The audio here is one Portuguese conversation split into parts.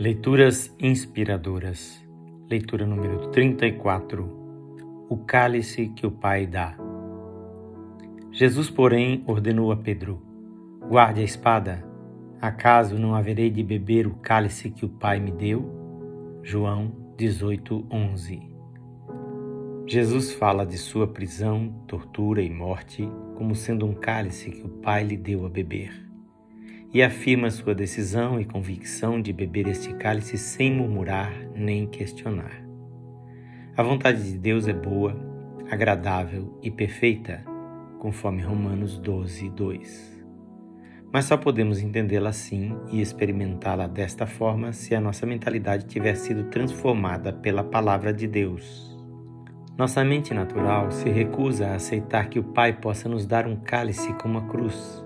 Leituras inspiradoras. Leitura número 34. O cálice que o Pai dá. Jesus, porém, ordenou a Pedro: Guarde a espada. Acaso não haverei de beber o cálice que o Pai me deu? João 18:11. Jesus fala de sua prisão, tortura e morte como sendo um cálice que o Pai lhe deu a beber e afirma sua decisão e convicção de beber este cálice sem murmurar nem questionar. A vontade de Deus é boa, agradável e perfeita, conforme Romanos 12, 2. Mas só podemos entendê-la assim e experimentá-la desta forma se a nossa mentalidade tiver sido transformada pela palavra de Deus. Nossa mente natural se recusa a aceitar que o Pai possa nos dar um cálice como a cruz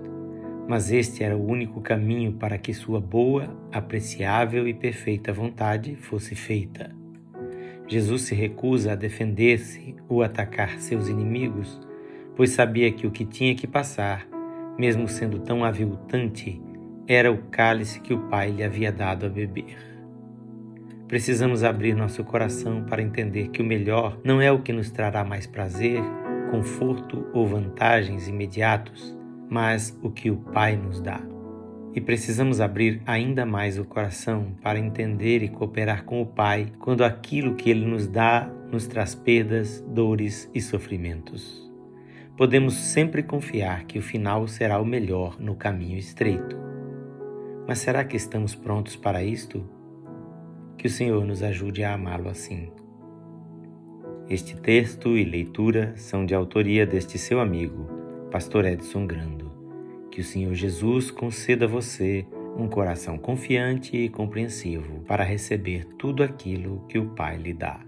mas este era o único caminho para que sua boa, apreciável e perfeita vontade fosse feita. Jesus se recusa a defender-se ou atacar seus inimigos, pois sabia que o que tinha que passar, mesmo sendo tão aviltante, era o cálice que o Pai lhe havia dado a beber. Precisamos abrir nosso coração para entender que o melhor não é o que nos trará mais prazer, conforto ou vantagens imediatos, mas o que o Pai nos dá. E precisamos abrir ainda mais o coração para entender e cooperar com o Pai quando aquilo que Ele nos dá nos traz perdas, dores e sofrimentos. Podemos sempre confiar que o final será o melhor no caminho estreito. Mas será que estamos prontos para isto? Que o Senhor nos ajude a amá-lo assim. Este texto e leitura são de autoria deste seu amigo, Pastor Edson Grando. Que o Senhor Jesus conceda a você um coração confiante e compreensivo para receber tudo aquilo que o Pai lhe dá.